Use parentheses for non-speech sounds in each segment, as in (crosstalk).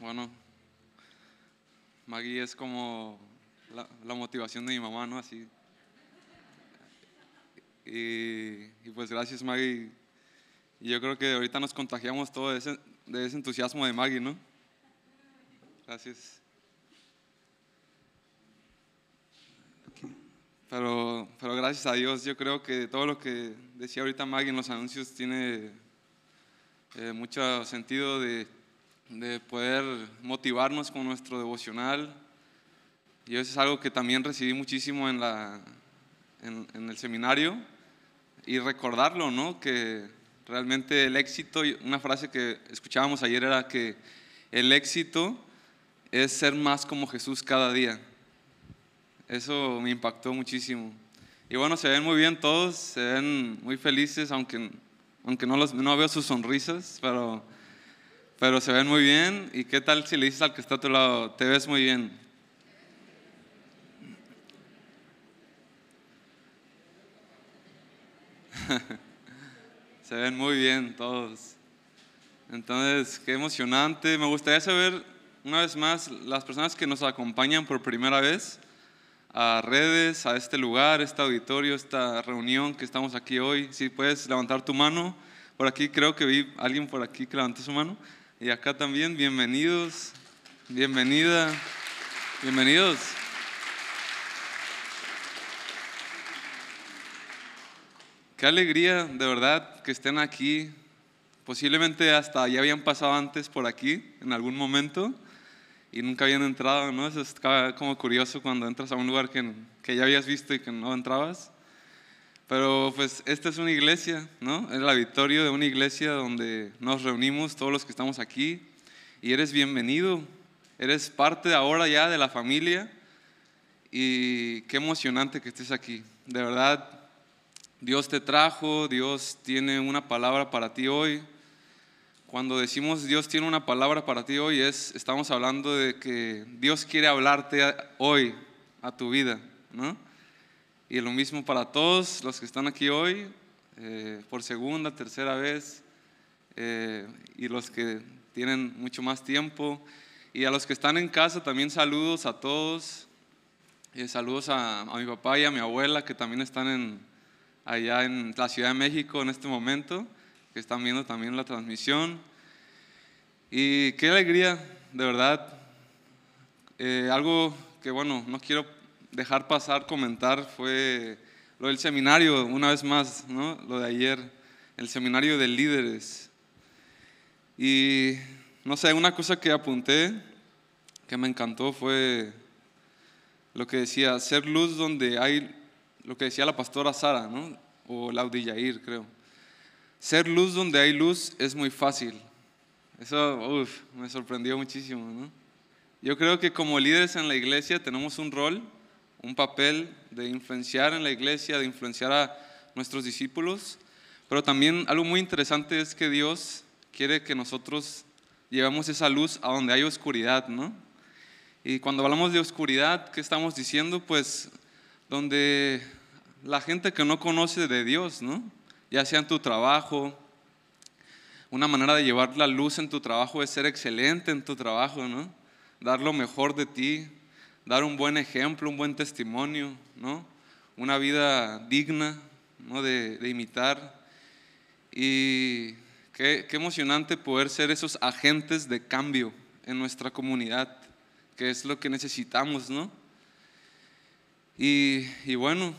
Bueno, Maggie es como la, motivación de mi mamá, ¿no? Así. Y, y pues gracias Maggie. Y yo creo que ahorita nos contagiamos todo de ese, de ese entusiasmo de Maggie, ¿no? Gracias. Pero, pero gracias a Dios, yo creo que todo lo que decía ahorita Maggie en los anuncios tiene eh, mucho sentido de, de poder motivarnos con nuestro devocional. Y eso es algo que también recibí muchísimo en, la, en, el seminario y recordarlo, ¿no? Que realmente el éxito, una frase que escuchábamos ayer era que el éxito es ser más como Jesús cada día. Eso me impactó muchísimo. Y bueno, se ven muy bien todos, se ven muy felices, aunque, aunque no, los, no veo sus sonrisas, pero, pero se ven muy bien. ¿Y qué tal si le dices al que está a tu lado, te ves muy bien? (laughs) se ven muy bien todos. Entonces, qué emocionante. Me gustaría saber, una vez más, las personas que nos acompañan por primera vez a redes, a este lugar, este auditorio, esta reunión que estamos aquí hoy. Si puedes levantar tu mano. Por aquí creo que vi a alguien por aquí que levantó su mano. Y acá también, bienvenidos, bienvenida, bienvenidos. Qué alegría, de verdad, que estén aquí. Posiblemente hasta ya habían pasado antes por aquí, en algún momento, y nunca habían entrado, ¿no? Eso es como curioso cuando entras a un lugar que, que ya habías visto y que no entrabas. Pero pues esta es una iglesia, ¿no? Es la victoria de una iglesia donde nos reunimos todos los que estamos aquí y eres bienvenido, eres parte ahora ya de la familia y qué emocionante que estés aquí. De verdad, Dios te trajo, Dios tiene una palabra para ti hoy. Cuando decimos Dios tiene una palabra para ti hoy, es, estamos hablando de que Dios quiere hablarte hoy a tu vida, ¿no? Y lo mismo para todos los que están aquí hoy, eh, por segunda, tercera vez, eh, y los que tienen mucho más tiempo. Y a los que están en casa también saludos a todos. Eh, saludos a, a mi papá y a mi abuela que también están en, allá en la Ciudad de México en este momento, que están viendo también la transmisión. Y qué alegría, de verdad. Eh, algo que, bueno, no quiero dejar pasar, comentar, fue lo del seminario, una vez más, ¿no? Lo de ayer, el seminario de líderes. Y, no sé, una cosa que apunté, que me encantó, fue lo que decía, ser luz donde hay lo que decía la pastora Sara, ¿no? o Laudi Yair, creo. Ser luz donde hay luz es muy fácil. Eso me sorprendió muchísimo. ¿no? Yo creo que como líderes en la iglesia tenemos un rol, un papel de influenciar en la iglesia, de influenciar a nuestros discípulos, pero también algo muy interesante es que Dios quiere que nosotros llevemos esa luz a donde hay oscuridad, ¿no? Y cuando hablamos de oscuridad, ¿qué estamos diciendo? Pues donde la gente que no conoce de Dios, ¿no? Ya sea en tu trabajo, una manera de llevar la luz en tu trabajo es ser excelente en tu trabajo, ¿no? Dar lo mejor de ti, dar un buen ejemplo, un buen testimonio, ¿no? Una vida digna, ¿no? De, imitar. Y qué, emocionante poder ser esos agentes de cambio en nuestra comunidad, que es lo que necesitamos, ¿no? Y, bueno,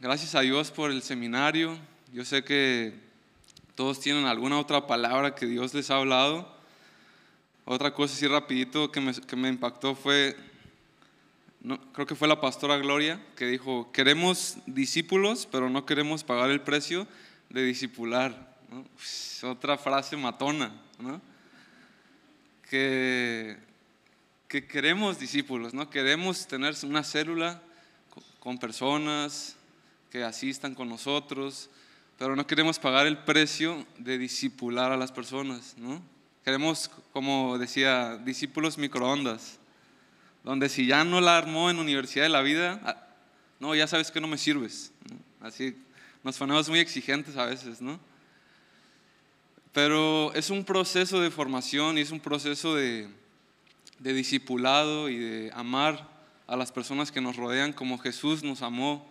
Gracias a Dios por el seminario. Yo sé que todos tienen alguna otra palabra que Dios les ha hablado. Otra cosa así rapidito que me impactó fue, no, creo que fue la pastora Gloria, que dijo, queremos discípulos, pero no queremos pagar el precio de discipular. otra frase matona, que, que queremos discípulos, ¿no? queremos tener una célula con personas, que asistan con nosotros, pero no queremos pagar el precio de discipular a las personas. Queremos, como decía, discípulos microondas, donde si ya no la armó en Universidad de la Vida, ah, no, ya sabes que no me sirves. Así nos ponemos muy exigentes a veces, ¿no? Pero es un proceso de formación y es un proceso de, de discipulado y de amar a las personas que nos rodean como Jesús nos amó,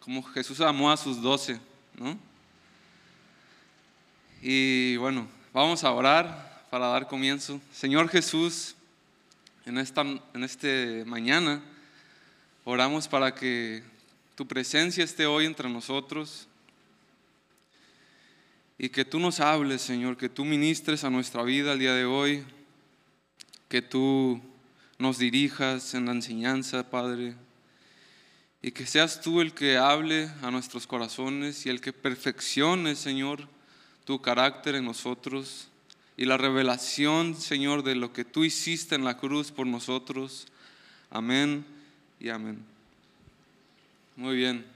como Jesús amó a sus doce, ¿no? Y bueno, vamos a orar para dar comienzo. Señor Jesús, en esta en este mañana oramos para que tu presencia esté hoy entre nosotros y que tú nos hables, Señor, que tú ministres a nuestra vida el día de hoy, que tú nos dirijas en la enseñanza, Padre, y que seas tú el que hable a nuestros corazones y el que perfeccione, Señor, tu carácter en nosotros y la revelación, Señor, de lo que tú hiciste en la cruz por nosotros. Amén y amén. Muy bien.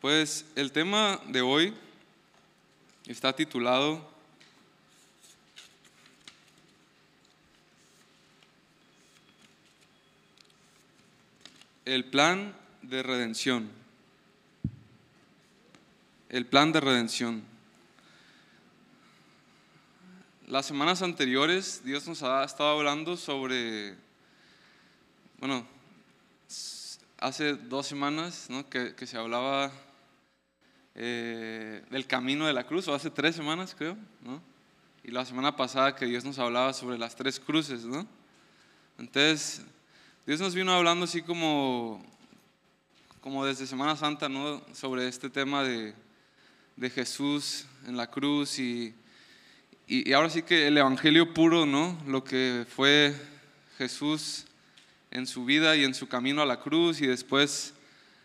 Pues el tema de hoy está titulado El plan de redención el plan de redención. Las semanas anteriores Dios nos ha estado hablando sobre, bueno, hace dos semanas que, se hablaba eh, del camino de la cruz, o hace tres semanas creo, ¿no? y la semana pasada que Dios nos hablaba sobre las tres cruces, ¿no? Entonces, Dios nos vino hablando así como, como desde Semana Santa. Sobre este tema de, de Jesús en la cruz y, y, ahora sí que el Evangelio puro, ¿no? Lo que fue Jesús en su vida y en su camino a la cruz y después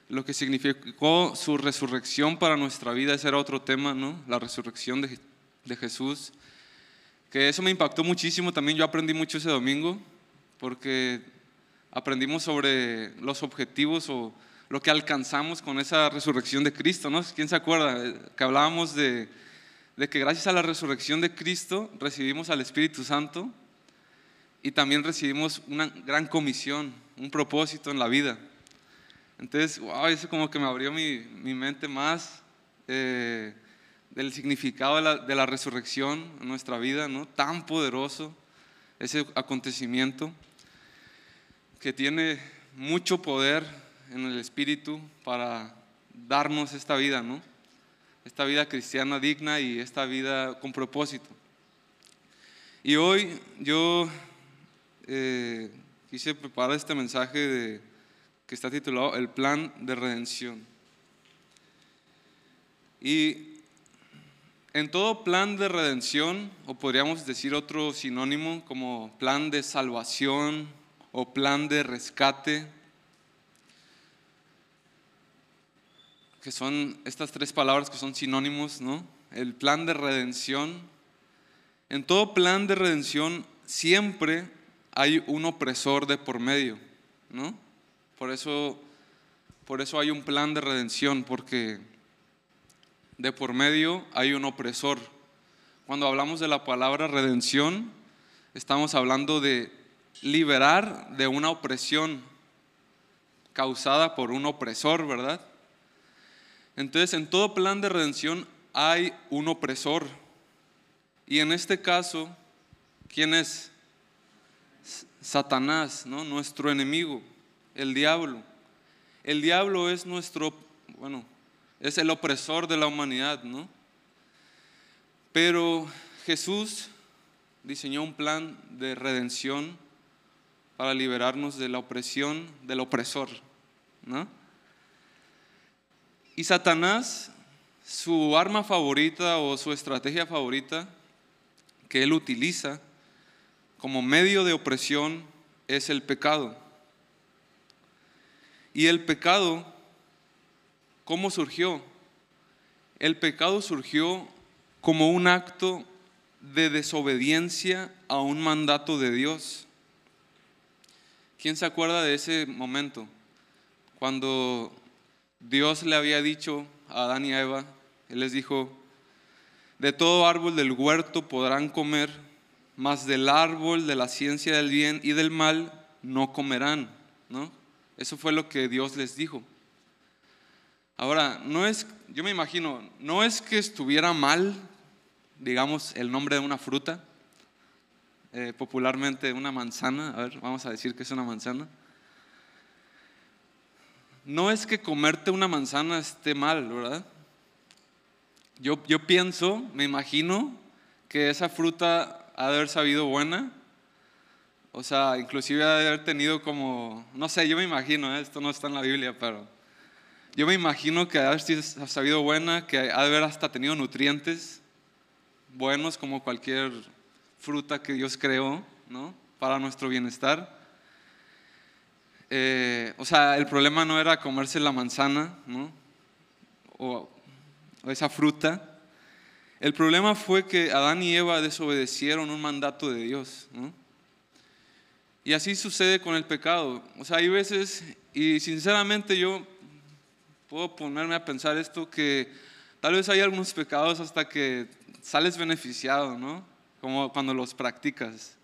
lo que significó su resurrección para nuestra vida, ese era otro tema, ¿no? La resurrección de, de Jesús. Que eso me impactó muchísimo, también yo aprendí mucho ese domingo, porque aprendimos sobre los objetivos o lo que alcanzamos con esa resurrección de Cristo, ¿no? ¿Quién se acuerda? Eh, que hablábamos de, que gracias a la resurrección de Cristo recibimos al Espíritu Santo y también recibimos una gran comisión, un propósito en la vida. Entonces, wow, eso como que me abrió mi, mente más eh, del significado de la, resurrección en nuestra vida, ¿no? Tan poderoso ese acontecimiento que tiene mucho poder en el Espíritu para darnos esta vida, ¿no? Esta vida cristiana digna y esta vida con propósito. Y hoy yo eh, quise preparar este mensaje de, que está titulado El plan de redención. Y en todo plan de redención, o podríamos decir otro sinónimo como plan de salvación o plan de rescate, que son estas tres palabras que son sinónimos, ¿no? El plan de redención. En todo plan de redención siempre hay un opresor de por medio, ¿no? Por eso, por eso hay un plan de redención, porque de por medio hay un opresor. Cuando hablamos de la palabra redención, estamos hablando de liberar de una opresión causada por un opresor, ¿verdad? Entonces, en todo plan de redención hay un opresor. Y en este caso, ¿quién es? Satanás, ¿no? Nuestro enemigo, el diablo. El diablo es nuestro, bueno, es el opresor de la humanidad, ¿no? Pero Jesús diseñó un plan de redención para liberarnos de la opresión del opresor, ¿no? Y Satanás, su arma favorita o su estrategia favorita que él utiliza como medio de opresión es el pecado. Y el pecado, ¿cómo surgió? El pecado surgió como un acto de desobediencia a un mandato de Dios. ¿Quién se acuerda de ese momento? Cuando Dios le había dicho a Adán y a Eva, Él les dijo, de todo árbol del huerto podrán comer, mas del árbol de la ciencia del bien y del mal no comerán, ¿no? Eso fue lo que Dios les dijo. Ahora, no es, yo me imagino, no es que estuviera mal, digamos, el nombre de una fruta, eh, popularmente una manzana. A ver, vamos a decir que es una manzana. No es que comerte una manzana esté mal, ¿verdad? Yo, yo pienso, me imagino que esa fruta ha de haber sabido buena. O sea, inclusive ha de haber tenido como, no sé, yo me imagino, ¿eh? esto no está en la Biblia, pero yo me imagino que ha de haber sabido buena, que ha de haber hasta tenido nutrientes buenos como cualquier fruta que Dios creó, ¿no? Para nuestro bienestar. Eh, o sea, el problema no era comerse la manzana, ¿no? O, esa fruta. El problema fue que Adán y Eva desobedecieron un mandato de Dios. Y así sucede con el pecado. O sea, hay veces, y sinceramente yo puedo ponerme a pensar esto, que tal vez hay algunos pecados hasta que sales beneficiado, ¿no? Como cuando los practicas.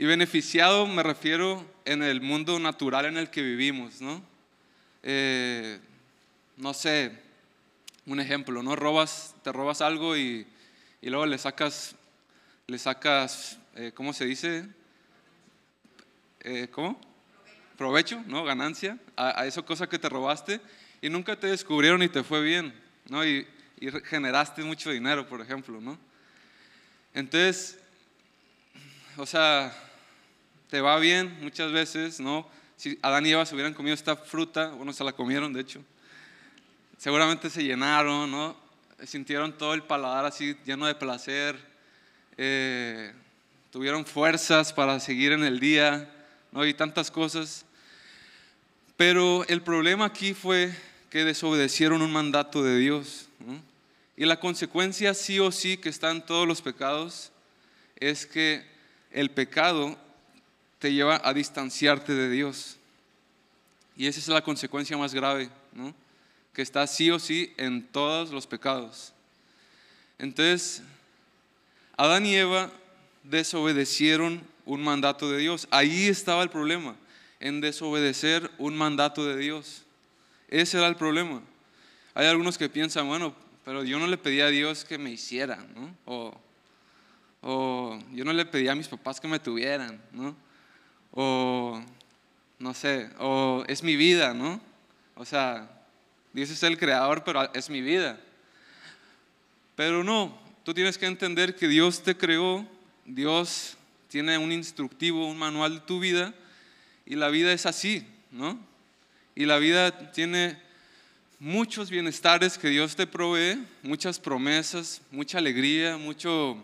Y beneficiado me refiero en el mundo natural en el que vivimos, ¿no? Eh, no sé, un ejemplo, ¿no? Robas, te robas algo y, y luego le sacas, le sacas, eh, ¿cómo se dice? Eh, ¿Cómo? Provecho, ¿no? Ganancia a, a esa cosa que te robaste y nunca te descubrieron y te fue bien, ¿no? Y, y generaste mucho dinero, por ejemplo, ¿no? Entonces, o sea, te va bien muchas veces, ¿no? Si Adán y Eva se hubieran comido esta fruta, bueno, se la comieron, de hecho, seguramente se llenaron, ¿no? Sintieron todo el paladar así lleno de placer, eh, tuvieron fuerzas para seguir en el día, ¿no? Y tantas cosas. Pero el problema aquí fue que desobedecieron un mandato de Dios. Y la consecuencia sí o sí que está en todos los pecados es que el pecado te lleva a distanciarte de Dios. Y esa es la consecuencia más grave, que está sí o sí en todos los pecados. Entonces, Adán y Eva desobedecieron un mandato de Dios. Ahí estaba el problema, en desobedecer un mandato de Dios. Ese era el problema. Hay algunos que piensan, bueno, pero yo no le pedí a Dios que me hiciera, ¿no? O, o yo no le pedí a mis papás que me tuvieran, ¿no? O no sé, o es mi vida, ¿no? O sea, Dios es el creador, pero es mi vida. Pero no, tú tienes que entender que Dios te creó, Dios tiene un instructivo, un manual de tu vida, y la vida es así, ¿no? Y la vida tiene muchos bienestares que Dios te provee, muchas promesas, mucha alegría, mucho,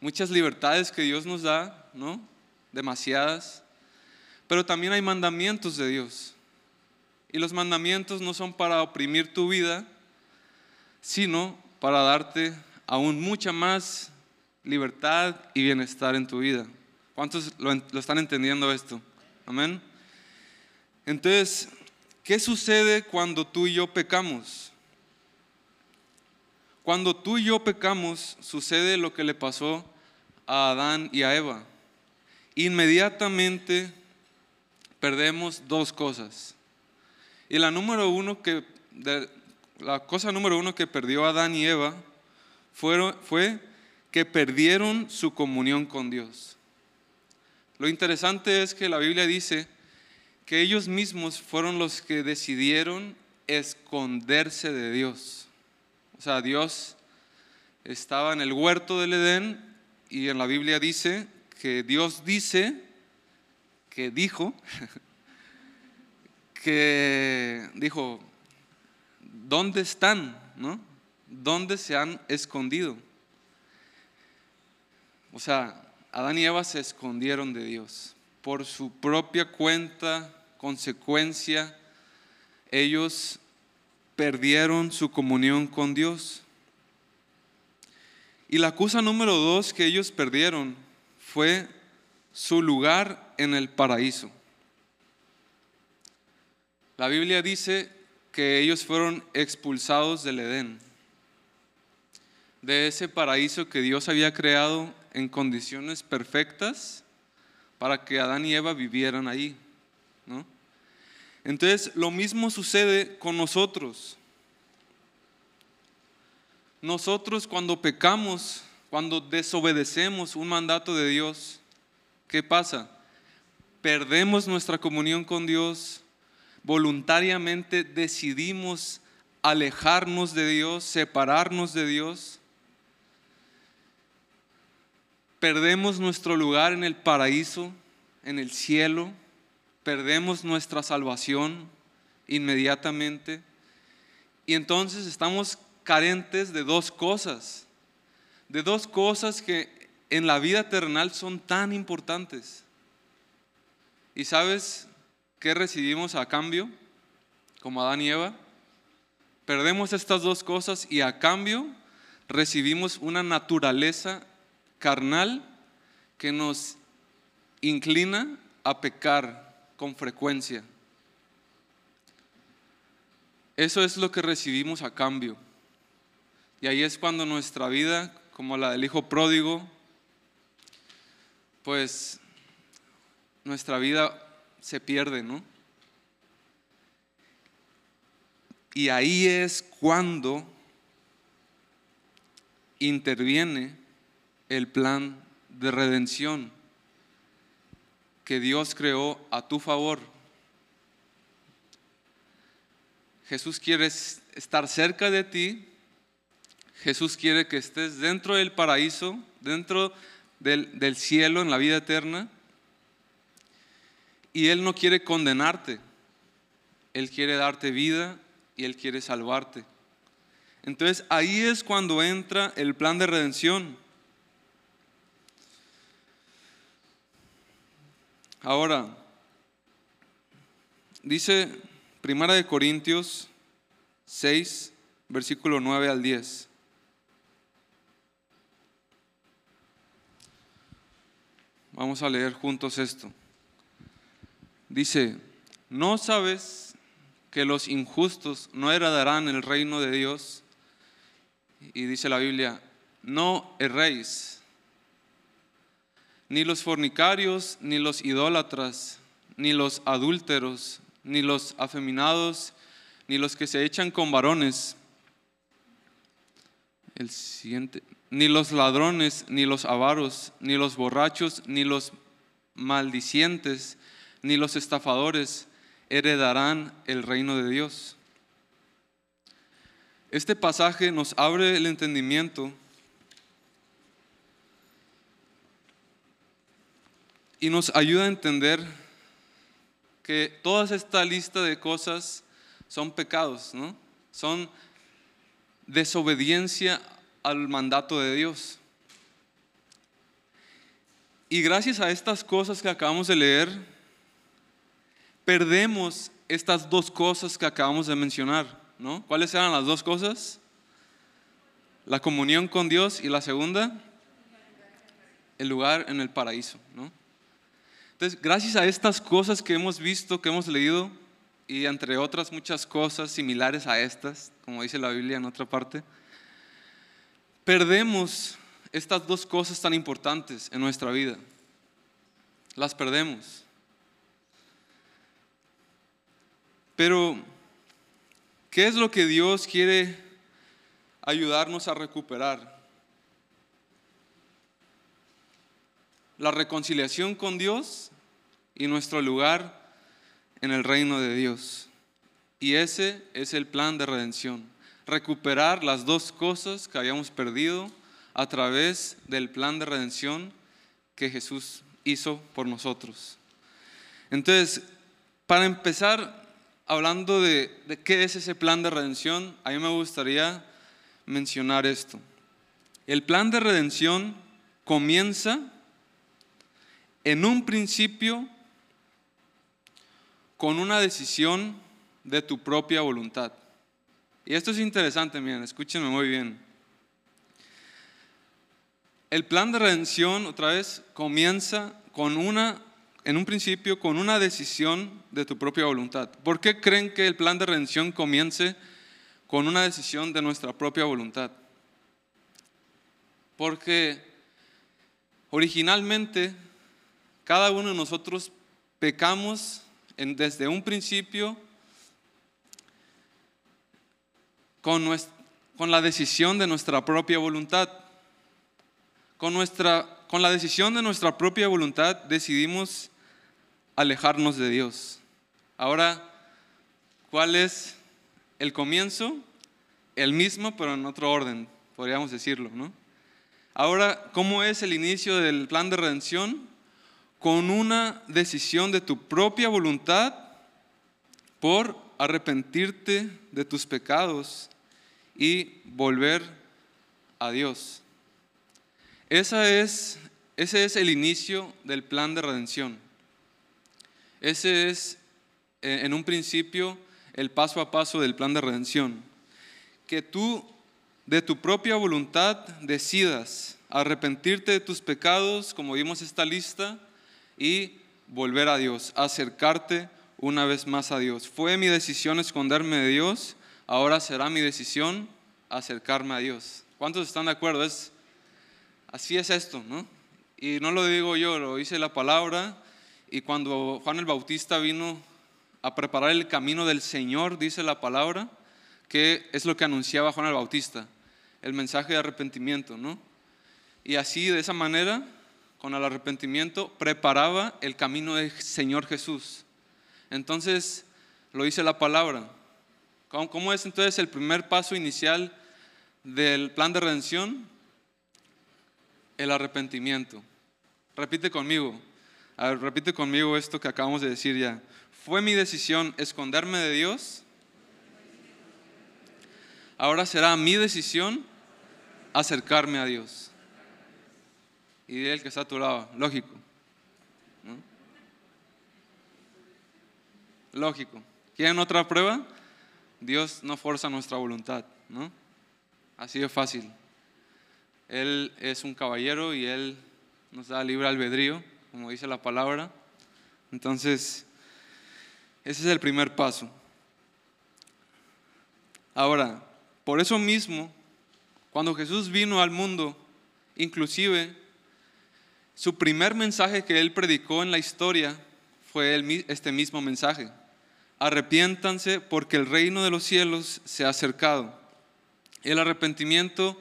muchas libertades que Dios nos da, ¿no? Demasiadas, pero también hay mandamientos de Dios. Y los mandamientos no son para oprimir tu vida, sino para darte aún mucha más libertad y bienestar en tu vida. ¿Cuántos lo, están entendiendo esto? Amén. Entonces, ¿qué sucede cuando tú y yo pecamos? Cuando tú y yo pecamos, sucede lo que le pasó a Adán y a Eva inmediatamente perdemos dos cosas. Y la número uno que, la cosa número uno que perdió Adán y Eva fue, fue que perdieron su comunión con Dios. Lo interesante es que la Biblia dice que ellos mismos fueron los que decidieron esconderse de Dios. O sea, Dios estaba en el huerto del Edén y en la Biblia dice que Dios dice, que dijo, (laughs) que dijo, ¿dónde están? ¿No? ¿Dónde se han escondido? O sea, Adán y Eva se escondieron de Dios. Por su propia cuenta, consecuencia, ellos perdieron su comunión con Dios. Y la cosa número dos que ellos perdieron fue su lugar en el paraíso. La Biblia dice que ellos fueron expulsados del Edén, de ese paraíso que Dios había creado en condiciones perfectas para que Adán y Eva vivieran ahí. Entonces, lo mismo sucede con nosotros. Nosotros cuando pecamos, cuando desobedecemos un mandato de Dios, ¿qué pasa? Perdemos nuestra comunión con Dios, voluntariamente decidimos alejarnos de Dios, separarnos de Dios. Perdemos nuestro lugar en el paraíso, en el cielo. Perdemos nuestra salvación inmediatamente. Y entonces estamos carentes de dos cosas. De dos cosas que en la vida terrenal son tan importantes. ¿Y sabes qué recibimos a cambio? Como Adán y Eva Perdemos estas dos cosas y a cambio recibimos una naturaleza carnal que nos inclina a pecar con frecuencia. Eso es lo que recibimos a cambio. Y ahí es cuando nuestra vida, como la del hijo pródigo, pues nuestra vida se pierde, ¿no? Y ahí es cuando interviene el plan de redención que Dios creó a tu favor. Jesús quiere estar cerca de ti. Jesús quiere que estés dentro del paraíso, dentro del, cielo, en la vida eterna. Y Él no quiere condenarte. Él quiere darte vida y Él quiere salvarte. Entonces ahí es cuando entra el plan de redención. Ahora, dice Primera de Corintios 6, versículo 9 al 10. Vamos a leer juntos esto. Dice, ¿no sabes que los injustos no heredarán el reino de Dios. Y dice la Biblia, no erréis, ni los fornicarios, ni los idólatras, ni los adúlteros, ni los afeminados, ni los que se echan con varones. El siguiente, ni los ladrones, ni los avaros, ni los borrachos, ni los maldicientes, ni los estafadores heredarán el reino de Dios. Este pasaje nos abre el entendimiento y nos ayuda a entender que toda esta lista de cosas son pecados, ¿no? Son desobediencia al mandato de Dios. Y gracias a estas cosas que acabamos de leer, perdemos estas dos cosas que acabamos de mencionar, ¿no? ¿Cuáles eran las dos cosas? La comunión con Dios y la segunda, el lugar en el paraíso, ¿no? Entonces, gracias a estas cosas que hemos visto, que hemos leído, y entre otras muchas cosas similares a estas, como dice la Biblia en otra parte, perdemos estas dos cosas tan importantes en nuestra vida. Las perdemos. Pero, ¿qué es lo que Dios quiere ayudarnos a recuperar? La reconciliación con Dios y nuestro lugar en el reino de Dios. Y ese es el plan de redención. Recuperar las dos cosas que habíamos perdido a través del plan de redención que Jesús hizo por nosotros. Entonces, para empezar, hablando de, qué es ese plan de redención, a mí me gustaría mencionar esto. El plan de redención comienza en un principio con una decisión de tu propia voluntad. Y esto es interesante, miren, escúchenme muy bien. El plan de redención, otra vez, comienza con una en un principio con una decisión de tu propia voluntad. ¿Por qué creen que el plan de redención comience con una decisión de nuestra propia voluntad? Porque originalmente cada uno de nosotros pecamos desde un principio con, con la decisión de nuestra propia voluntad. con, nuestra, con la decisión de nuestra propia voluntad decidimos alejarnos de Dios. Ahora, ¿cuál es el comienzo? El mismo, pero en otro orden, podríamos decirlo, ¿no? Ahora, ¿cómo es el inicio del plan de redención? Con una decisión de tu propia voluntad por arrepentirte de tus pecados y volver a Dios. Esa es, ese es el inicio del plan de redención. Ese es, eh, en un principio, el paso a paso del plan de redención. Que tú, de tu propia voluntad, decidas arrepentirte de tus pecados, como vimos esta lista, y volver a Dios, acercarte una vez más a Dios. Fue mi decisión esconderme de Dios, ahora será mi decisión acercarme a Dios. ¿Cuántos están de acuerdo? Es, así es esto, ¿no? Y no lo digo yo, lo dice la palabra. Y cuando Juan el Bautista vino a preparar el camino del Señor, dice la palabra, que es lo que anunciaba Juan el Bautista, el mensaje de arrepentimiento, ¿no? Y así, de esa manera, con el arrepentimiento, preparaba el camino del Señor Jesús. Entonces, lo dice la palabra. ¿Cómo es entonces el primer paso inicial del plan de redención? El arrepentimiento. Repite conmigo. repite conmigo esto que acabamos de decir ya. Fue mi decisión esconderme de Dios. Ahora será mi decisión acercarme a Dios. Y el que está a tu lado, lógico. Lógico. ¿Quieren otra prueba? Dios no forza nuestra voluntad, ¿no? Así de fácil. Él es un caballero y Él nos da libre albedrío, como dice la palabra. Entonces, ese es el primer paso. Ahora, por eso mismo, cuando Jesús vino al mundo, inclusive su primer mensaje que Él predicó en la historia fue este mismo mensaje. Arrepiéntanse porque el reino de los cielos se ha acercado. El arrepentimiento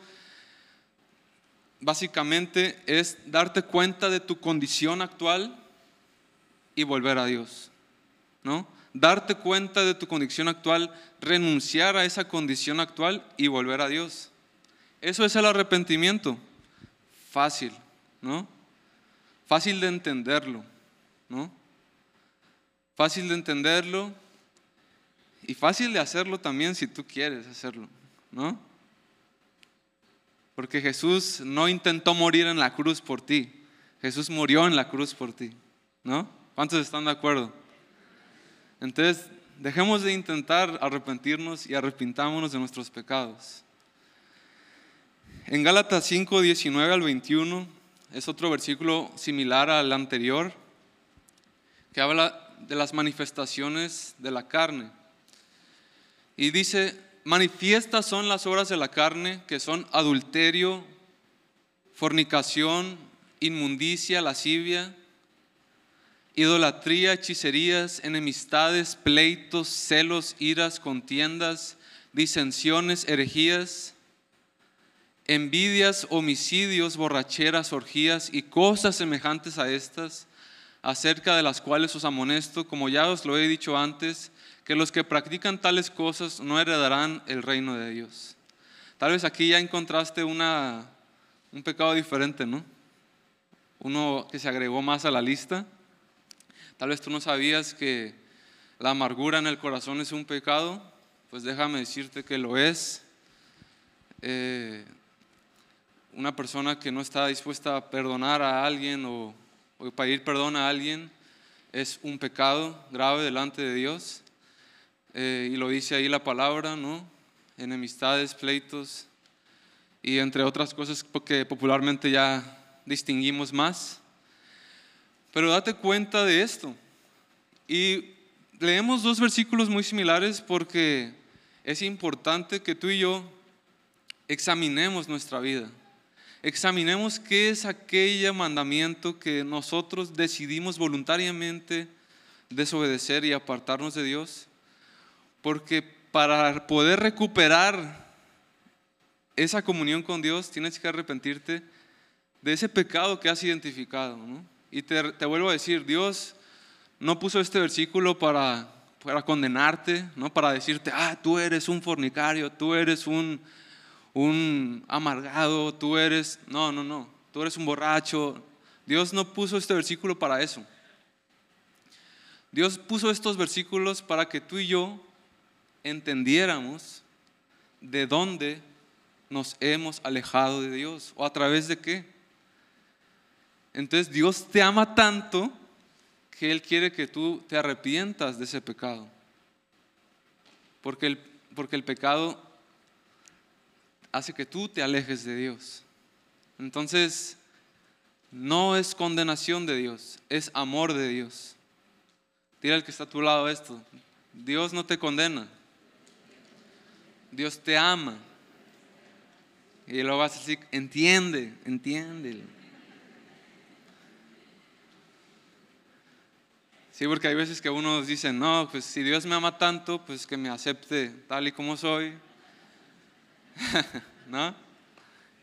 básicamente es darte cuenta de tu condición actual y volver a Dios. ¿No? Darte cuenta de tu condición actual, renunciar a esa condición actual y volver a Dios. Eso es el arrepentimiento. Fácil, ¿no? Fácil de entenderlo, ¿no? Fácil de entenderlo y fácil de hacerlo también si tú quieres hacerlo, ¿no? Porque Jesús no intentó morir en la cruz por ti. Jesús murió en la cruz por ti, ¿no? ¿Cuántos están de acuerdo? Entonces, dejemos de intentar arrepentirnos y arrepintámonos de nuestros pecados. En Gálatas 5, 19 al 21 es otro versículo similar al anterior que habla de las manifestaciones de la carne. Y dice, manifiestas son las obras de la carne, que son adulterio, fornicación, inmundicia, lascivia, idolatría, hechicerías, enemistades, pleitos, celos, iras, contiendas, disensiones, herejías, envidias, homicidios, borracheras, orgías y cosas semejantes a estas, acerca de las cuales os amonesto, como ya os lo he dicho antes, que los que practican tales cosas no heredarán el reino de Dios. Tal vez aquí ya encontraste una, un pecado diferente, ¿no? Uno que se agregó más a la lista. Tal vez tú no sabías que la amargura en el corazón es un pecado, pues déjame decirte que lo es. Eh, una persona que no está dispuesta a perdonar a alguien o, o pedir perdón a alguien es un pecado grave delante de Dios. Eh, y lo dice ahí la palabra, ¿no? Enemistades, pleitos y entre otras cosas que popularmente ya distinguimos más. Pero date cuenta de esto. Y leemos dos versículos muy similares porque es importante que tú y yo examinemos nuestra vida. Examinemos qué es aquel mandamiento que nosotros decidimos voluntariamente desobedecer y apartarnos de Dios porque para poder recuperar esa comunión con Dios tienes que arrepentirte de ese pecado que has identificado. ¿no? Y te, te, vuelvo a decir, Dios no puso este versículo para, para condenarte, ¿no? para decirte, ah, tú eres un fornicario, tú eres un, un amargado, tú eres, no, no, no, tú eres un borracho. Dios no puso este versículo para eso. Dios puso estos versículos para que tú y yo entendiéramos de dónde nos hemos alejado de Dios o a través de qué. Entonces Dios te ama tanto que Él quiere que tú te arrepientas de ese pecado. Porque el, porque el pecado hace que tú te alejes de Dios. Entonces, no es condenación de Dios, es amor de Dios. Tira el que está a tu lado esto. Dios no te condena. Dios te ama. Y luego vas a decir, entiende, entiende. Sí, porque hay veces que uno dice, no, pues si Dios me ama tanto, pues que me acepte tal y como soy. (laughs) ¿No?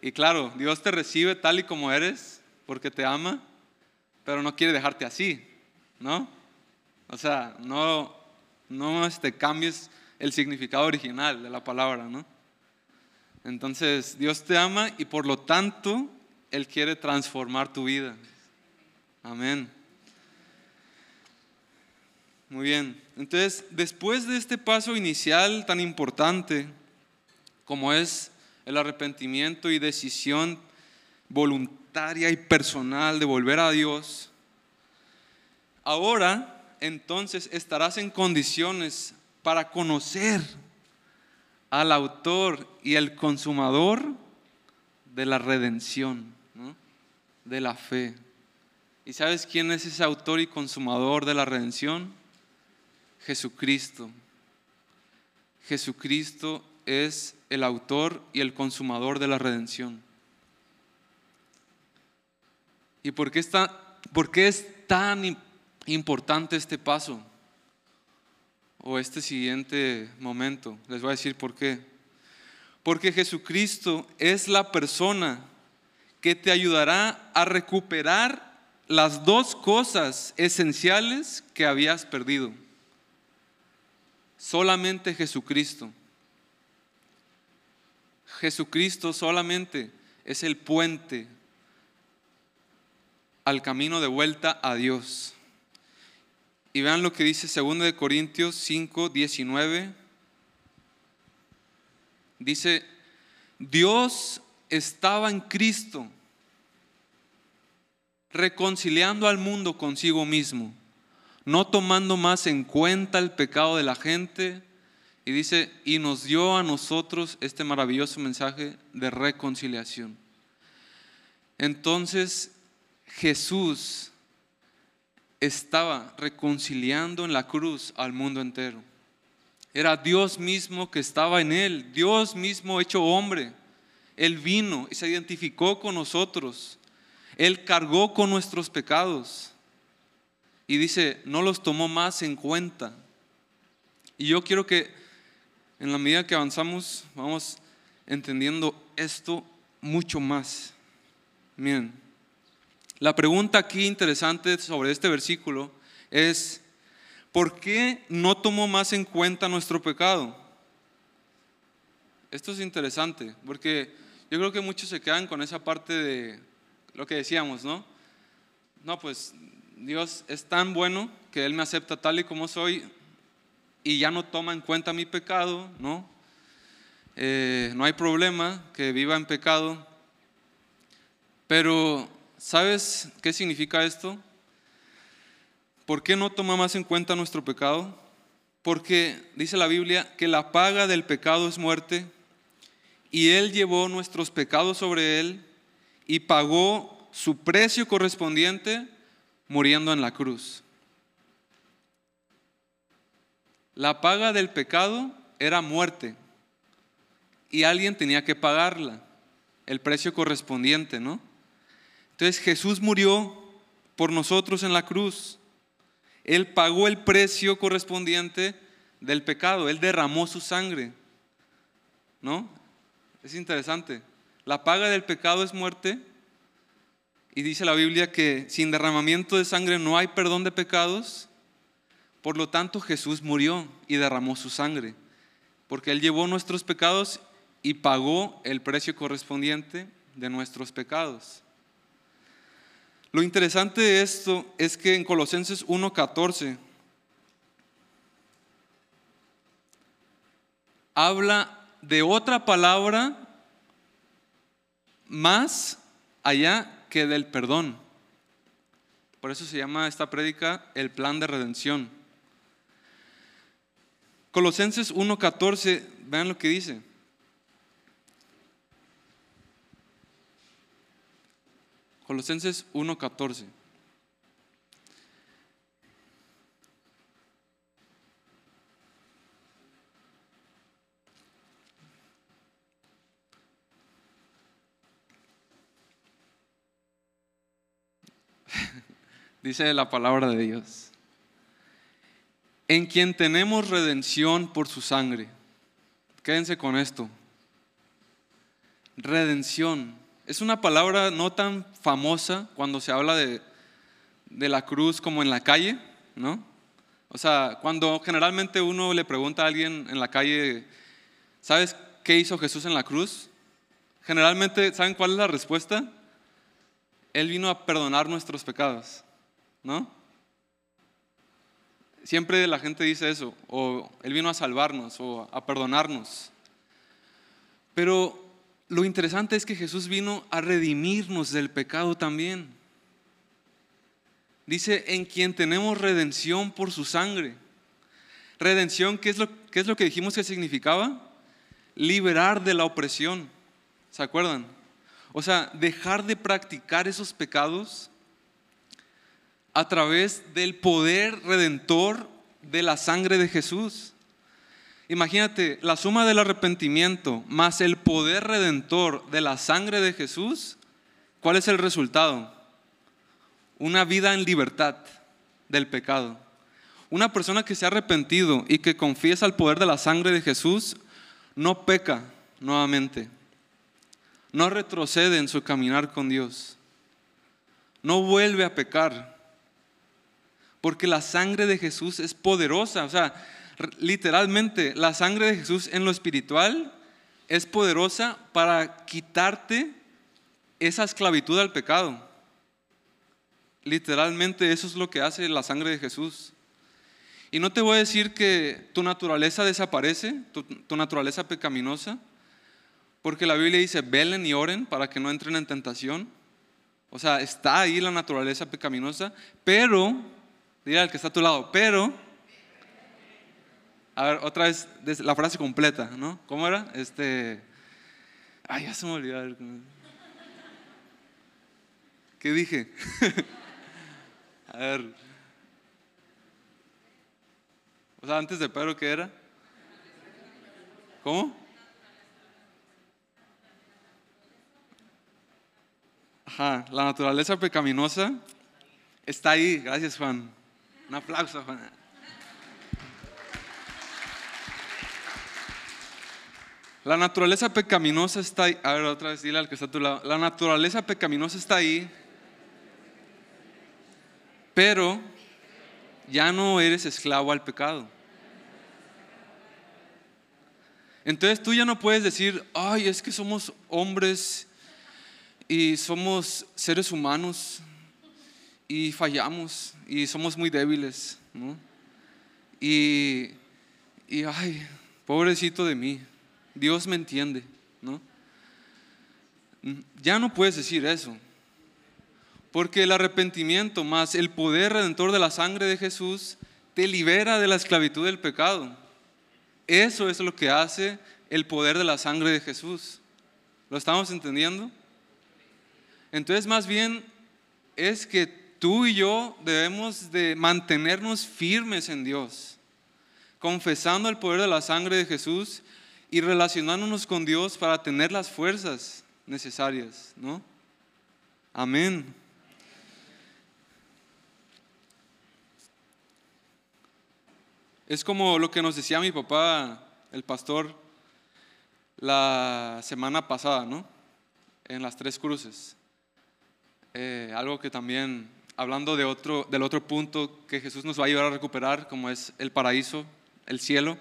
Y claro, Dios te recibe tal y como eres porque te ama, pero no quiere dejarte así, ¿no? O sea, no, no este, cambies el significado original de la palabra, ¿no? Entonces, Dios te ama y por lo tanto, Él quiere transformar tu vida. Amén. Muy bien. Entonces, después de este paso inicial tan importante como es el arrepentimiento y decisión voluntaria y personal de volver a Dios, ahora entonces estarás en condiciones para conocer al autor y el consumador de la redención, de la fe. ¿Y sabes quién es ese autor y consumador de la redención? Jesucristo. Jesucristo es el autor y el consumador de la redención. ¿Y por qué, está, por qué es tan importante este paso? o este siguiente momento. Les voy a decir por qué. Porque Jesucristo es la persona que te ayudará a recuperar las dos cosas esenciales que habías perdido. Solamente Jesucristo. Jesucristo solamente es el puente al camino de vuelta a Dios. Y vean lo que dice 2 de Corintios 5, 19. Dice, Dios estaba en Cristo, reconciliando al mundo consigo mismo, no tomando más en cuenta el pecado de la gente. Y dice, y nos dio a nosotros este maravilloso mensaje de reconciliación. Entonces Jesús estaba reconciliando en la cruz al mundo entero. Era Dios mismo que estaba en él, Dios mismo hecho hombre. Él vino y se identificó con nosotros. Él cargó con nuestros pecados. Y dice, no los tomó más en cuenta. Y yo quiero que en la medida que avanzamos, vamos entendiendo esto mucho más. Miren, la pregunta aquí interesante sobre este versículo es, ¿por qué no tomó más en cuenta nuestro pecado? Esto es interesante, porque yo creo que muchos se quedan con esa parte de lo que decíamos, ¿no? No, pues Dios es tan bueno que Él me acepta tal y como soy y ya no toma en cuenta mi pecado, ¿no? Eh, no hay problema que viva en pecado, pero ¿Sabes qué significa esto? ¿Por qué no toma más en cuenta nuestro pecado? Porque dice la Biblia que la paga del pecado es muerte y Él llevó nuestros pecados sobre Él y pagó su precio correspondiente muriendo en la cruz. La paga del pecado era muerte y alguien tenía que pagarla, el precio correspondiente, ¿no? Entonces Jesús murió por nosotros en la cruz. Él pagó el precio correspondiente del pecado. Él derramó su sangre. ¿No? Es interesante. La paga del pecado es muerte, Y dice la Biblia que sin derramamiento de sangre no hay perdón de pecados. Por lo tanto, Jesús murió y derramó su sangre, porque Él llevó nuestros pecados y pagó el precio correspondiente de nuestros pecados. Lo interesante de esto es que en Colosenses 1.14 habla de otra palabra más allá que del perdón. Por eso se llama esta prédica el plan de redención. Colosenses 1.14, vean lo que dice. Colosenses 1.14. (laughs) Dice la palabra de Dios. En quien tenemos redención por su sangre. Quédense con esto. Redención. Es una palabra no tan famosa cuando se habla de, de la cruz como en la calle, ¿no? O sea, cuando generalmente uno le pregunta a alguien en la calle, ¿sabes qué hizo Jesús en la cruz? Generalmente, ¿saben cuál es la respuesta? Él vino a perdonar nuestros pecados. ¿no? Siempre la gente dice eso, o Él vino a salvarnos o a perdonarnos. Pero lo interesante es que Jesús vino a redimirnos del pecado también. Dice, en quien tenemos redención por su sangre. Redención, ¿qué es lo, qué es lo que dijimos que significaba? Liberar de la opresión. ¿Se acuerdan? O sea, dejar de practicar esos pecados a través del poder redentor de la sangre de Jesús. Imagínate, la suma del arrepentimiento más el poder redentor de la sangre de Jesús, ¿cuál es el resultado? Una vida en libertad del pecado. Una persona que se ha arrepentido y que confiesa el poder de la sangre de Jesús, no peca nuevamente. No retrocede en su caminar con Dios. No vuelve a pecar porque la sangre de Jesús es poderosa. O sea, literalmente, la sangre de Jesús en lo espiritual es poderosa para quitarte esa esclavitud al pecado. Literalmente eso es lo que hace la sangre de Jesús. Y no te voy a decir que tu naturaleza desaparece, tu, naturaleza pecaminosa, porque la Biblia dice, velen y oren para que no entren en tentación. O sea, está ahí la naturaleza pecaminosa, pero Dile al que está a tu lado, pero. A ver, otra vez la frase completa, ¿no? ¿Cómo era? Este. Ay, ya se me olvidó. ¿Qué dije? (laughs) a ver. O sea, antes de pero, ¿qué era? ¿Cómo? Ajá, la naturaleza pecaminosa está ahí. Gracias, Juan. Un aplauso, La naturaleza pecaminosa está ahí. A ver, otra vez, dile al que está a tu lado. La naturaleza pecaminosa está ahí. Pero ya no eres esclavo al pecado. Entonces tú ya no puedes decir, ay, es que somos hombres y somos seres humanos y fallamos y somos muy débiles, ¿no? Y, y, ay, pobrecito de mí, Dios me entiende, ¿no? Ya no puedes decir eso, porque el arrepentimiento más el poder redentor de la sangre de Jesús te libera de la esclavitud del pecado. Eso es lo que hace el poder de la sangre de Jesús. ¿Lo estamos entendiendo? Entonces, más bien es que tú y yo debemos de mantenernos firmes en Dios, confesando el poder de la sangre de Jesús y relacionándonos con Dios para tener las fuerzas necesarias, ¿no? Amén. Es como lo que nos decía mi papá, el pastor, la semana pasada, ¿no? En las tres cruces. eh, algo que también, hablando de otro, del otro punto que Jesús nos va a ayudar a recuperar, como es el paraíso, el cielo.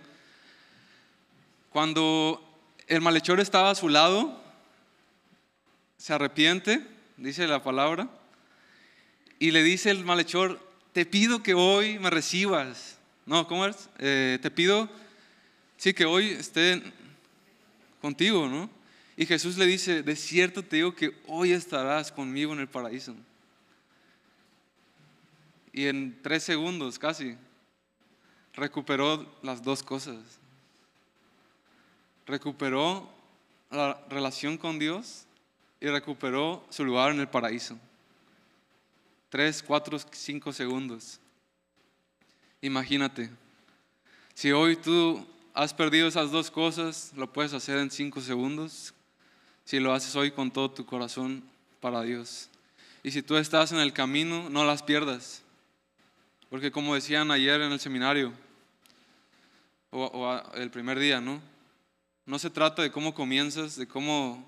Cuando el malhechor estaba a su lado, se arrepiente, dice la palabra, y le dice el malhechor, te pido que hoy me recibas. No, ¿cómo es? Eh, te pido, sí, que hoy esté contigo, ¿no? Y Jesús le dice, de cierto te digo que hoy estarás conmigo en el paraíso. Y en tres segundos casi recuperó las dos cosas. Recuperó la relación con Dios y recuperó su lugar en el paraíso. Tres, cuatro, cinco segundos. Imagínate, si hoy tú has perdido esas dos cosas, lo puedes hacer en cinco segundos. Si lo haces hoy con todo tu corazón para Dios. Y si tú estás en el camino, no las pierdas. Porque como decían ayer en el seminario, o, el primer día, ¿no? No se trata de cómo comienzas, de cómo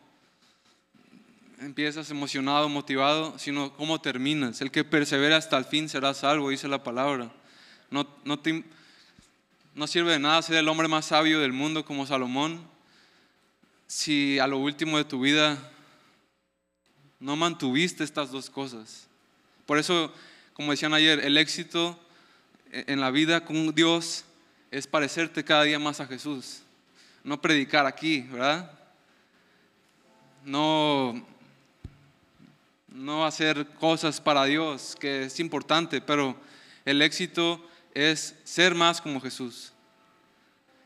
empiezas emocionado, motivado, sino cómo terminas. El que persevera hasta el fin será salvo, dice la palabra. No, no sirve de nada ser el hombre más sabio del mundo como Salomón si a lo último de tu vida no mantuviste estas dos cosas. Por eso, como decían ayer, el éxito en la vida con Dios es parecerte cada día más a Jesús. No predicar aquí, ¿verdad? No no hacer cosas para Dios, que es importante, pero el éxito es ser más como Jesús.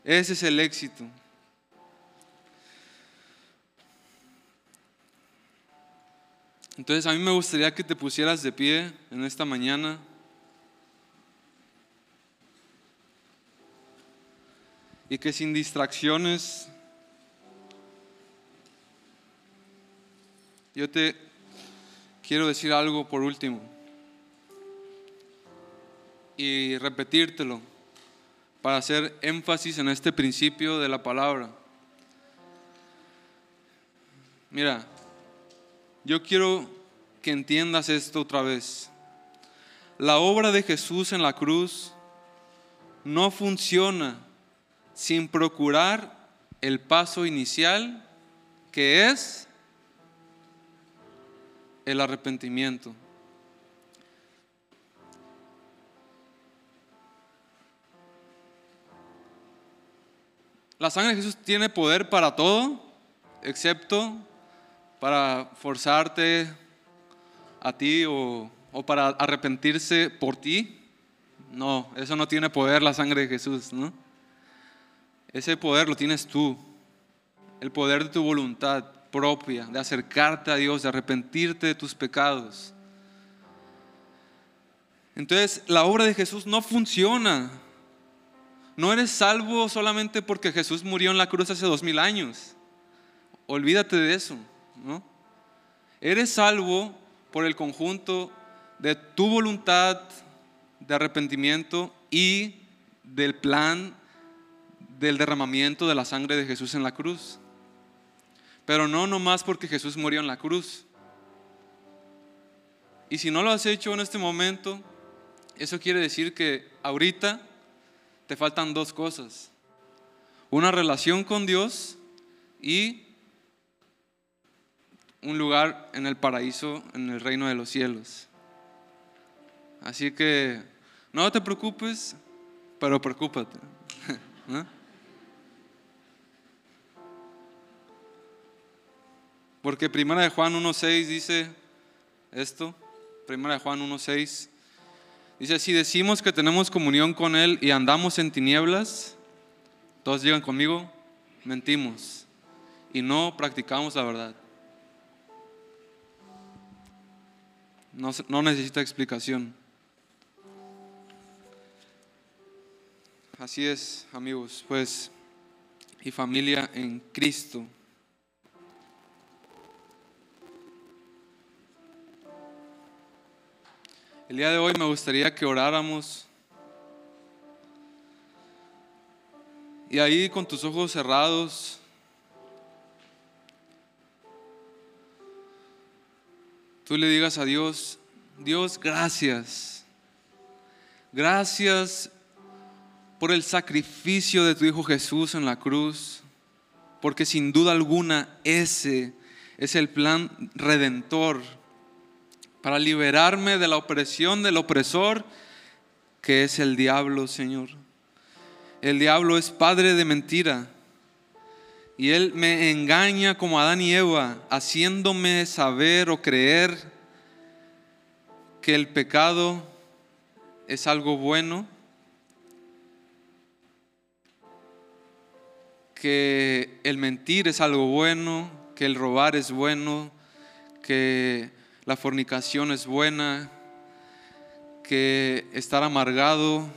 Ese es el éxito. Entonces a mí me gustaría que te pusieras de pie en esta mañana. Y que sin distracciones yo te quiero decir algo por último y repetírtelo para hacer énfasis en este principio de la palabra. Mira, yo quiero que entiendas esto otra vez. La obra de Jesús en la cruz no funciona sin procurar el paso inicial que es el arrepentimiento. La sangre de Jesús tiene poder para todo, excepto para forzarte a ti o, para arrepentirse por ti. No, eso no tiene poder la sangre de Jesús, ¿no? Ese poder lo tienes tú, el poder de tu voluntad propia, de acercarte a Dios, de arrepentirte de tus pecados. Entonces, la obra de Jesús no funciona. No eres salvo solamente porque Jesús murió en la cruz hace dos mil años. Olvídate de eso, Eres salvo por el conjunto de tu voluntad de arrepentimiento y del plan del derramamiento de la sangre de Jesús en la cruz. Pero no nomás porque Jesús murió en la cruz. Y si no lo has hecho en este momento, eso quiere decir que ahorita te faltan dos cosas. Una relación con Dios y un lugar en el paraíso, en el reino de los cielos. Así que no te preocupes, pero preocúpate. (laughs) Porque Primera de Juan 1.6 dice esto, Primera de Juan 1.6, dice, si decimos que tenemos comunión con Él y andamos en tinieblas, todos digan conmigo, mentimos y no practicamos la verdad. No, no necesita explicación. Así es, amigos, pues, y familia en Cristo. El día de hoy me gustaría que oráramos. Y ahí con tus ojos cerrados, tú le digas a Dios, Dios, gracias. Gracias por el sacrificio de tu Hijo Jesús en la cruz, porque sin duda alguna ese es el plan redentor para liberarme de la opresión del opresor que es el diablo, Señor. El diablo es padre de mentira y él me engaña como Adán y Eva, haciéndome saber o creer que el pecado es algo bueno que el mentir es algo bueno, que el robar es bueno, que la fornicación es buena, que estar amargado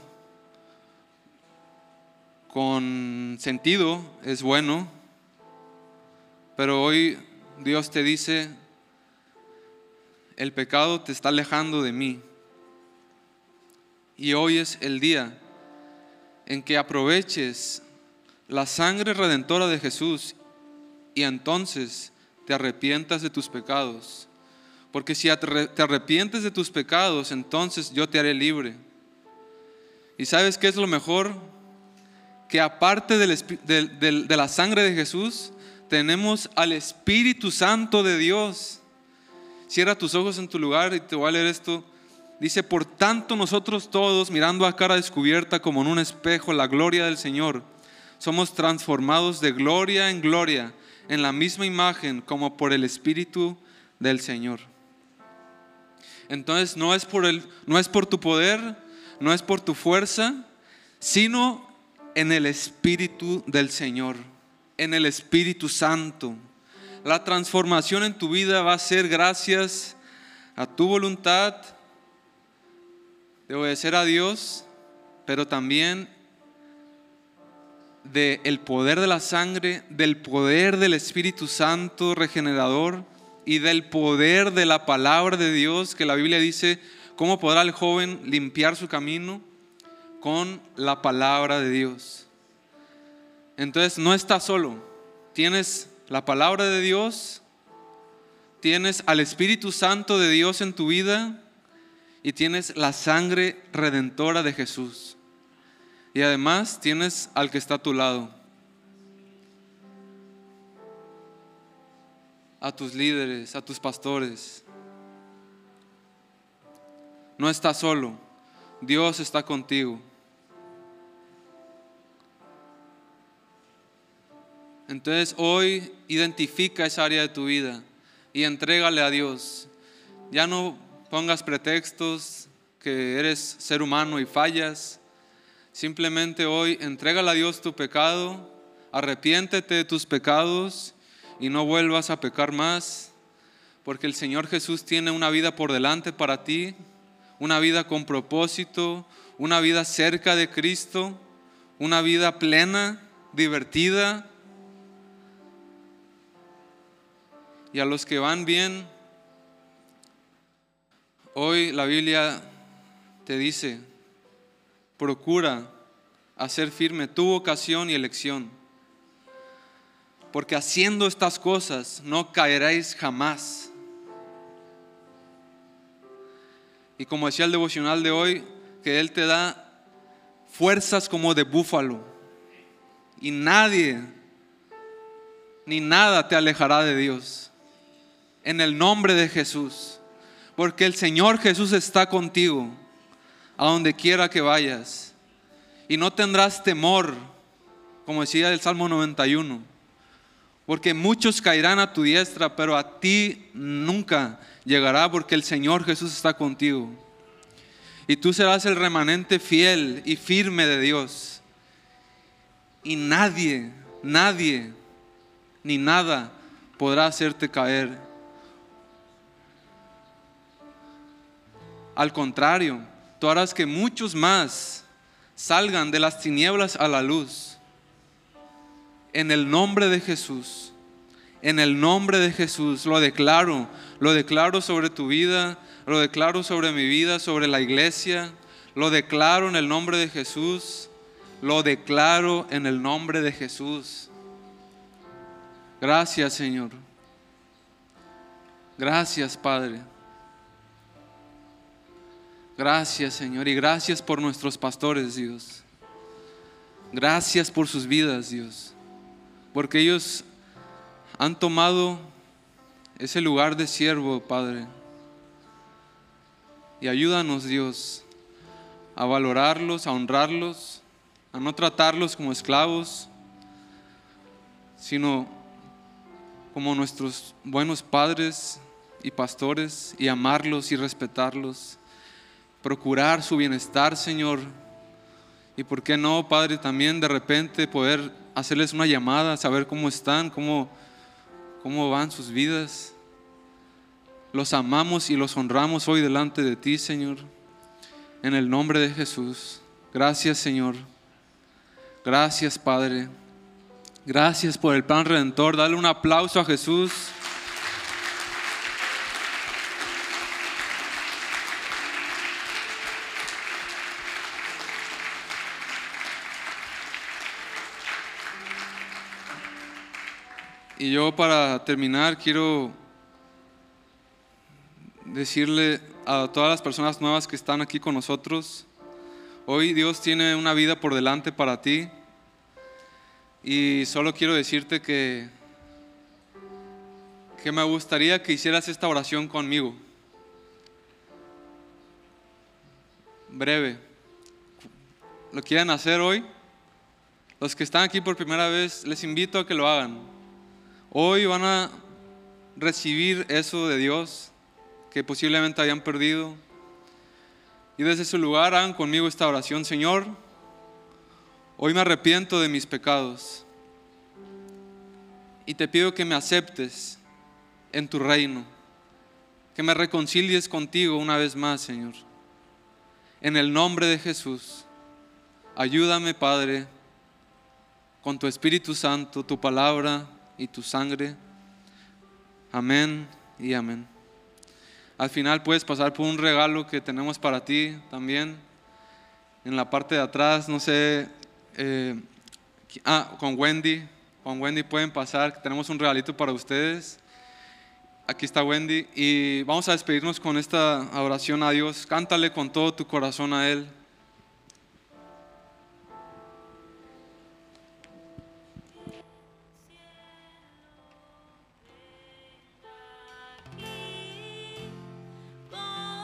con sentido es bueno, pero hoy Dios te dice, el pecado te está alejando de mí. Y hoy es el día en que aproveches la sangre redentora de Jesús y entonces te arrepientas de tus pecados. Porque si te arrepientes de tus pecados, entonces yo te haré libre. ¿Y sabes qué es lo mejor? Que aparte de la sangre de Jesús, tenemos al Espíritu Santo de Dios. Cierra tus ojos en tu lugar y te voy a leer esto. Dice, por tanto nosotros todos, mirando a cara descubierta como en un espejo la gloria del Señor, somos transformados de gloria en gloria en la misma imagen como por el Espíritu del Señor. Entonces no es por, el, no es por tu poder, no es por tu fuerza, sino en el Espíritu del Señor, en el Espíritu Santo. La transformación en tu vida va a ser gracias a tu voluntad de obedecer a Dios, pero también del poder de la sangre, del poder del Espíritu Santo regenerador y del poder de la palabra de Dios, que la Biblia dice, ¿cómo podrá el joven limpiar su camino? Con la palabra de Dios. Entonces no estás solo, tienes la palabra de Dios, tienes al Espíritu Santo de Dios en tu vida y tienes la sangre redentora de Jesús. Y además tienes al que está a tu lado. A tus líderes, a tus pastores. No estás solo. Dios está contigo. Entonces hoy identifica esa área de tu vida y entrégale a Dios. Ya no pongas pretextos que eres ser humano y fallas. Simplemente hoy entrégale a Dios tu pecado, arrepiéntete de tus pecados y no vuelvas a pecar más, porque el Señor Jesús tiene una vida por delante para ti, una vida con propósito, una vida cerca de Cristo, una vida plena, divertida. Y a los que van bien, hoy la Biblia te dice, procura hacer firme tu vocación y elección. Porque haciendo estas cosas no caeréis jamás. Y como decía el devocional de hoy, que Él te da fuerzas como de búfalo. Y nadie, ni nada te alejará de Dios. En el nombre de Jesús. Porque el Señor Jesús está contigo a donde quiera que vayas. Y no tendrás temor, como decía el Salmo 91, porque muchos caerán a tu diestra, pero a ti nunca llegará porque el Señor Jesús está contigo. Y tú serás el remanente fiel y firme de Dios. Y nadie, nadie, ni nada podrá hacerte caer. Al contrario, tú harás que muchos más salgan de las tinieblas a la luz. En el nombre de Jesús, en el nombre de Jesús, lo declaro, lo declaro sobre tu vida, lo declaro sobre mi vida, sobre la iglesia, lo declaro en el nombre de Jesús, lo declaro en el nombre de Jesús. Gracias Señor. Gracias Padre. Gracias, Señor, y gracias por nuestros pastores, Dios. Gracias por sus vidas, Dios. Porque ellos han tomado ese lugar de siervo, Padre. Y ayúdanos, Dios, a valorarlos, a honrarlos, a no tratarlos como esclavos, sino como nuestros buenos padres y pastores y amarlos y respetarlos, procurar su bienestar, Señor. Y por qué no, Padre, también de repente poder hacerles una llamada, saber cómo están, cómo, cómo van sus vidas. Los amamos y los honramos hoy delante de ti, Señor. En el nombre de Jesús. Gracias, Señor. Gracias, Padre. Gracias por el plan redentor. Dale un aplauso a Jesús. Y yo para terminar quiero decirle a todas las personas nuevas que están aquí con nosotros, hoy Dios tiene una vida por delante para ti y solo quiero decirte que, que me gustaría que hicieras esta oración conmigo. Breve. ¿Lo quieren hacer hoy? Los que están aquí por primera vez, les invito a que lo hagan. Hoy van a recibir eso de Dios que posiblemente habían perdido. Y desde ese lugar hagan conmigo esta oración, Señor, hoy me arrepiento de mis pecados y te pido que me aceptes en tu reino, que me reconcilies contigo una vez más, Señor. En el nombre de Jesús, ayúdame, Padre, con tu Espíritu Santo, tu palabra y tu sangre. Amén y amén. Al final puedes pasar por un regalo que tenemos para ti también. En la parte de atrás, no sé, eh, ah, con Wendy, con Wendy pueden pasar, tenemos un regalito para ustedes. Aquí está Wendy y vamos a despedirnos con esta oración a Dios. Cántale con todo tu corazón a Él.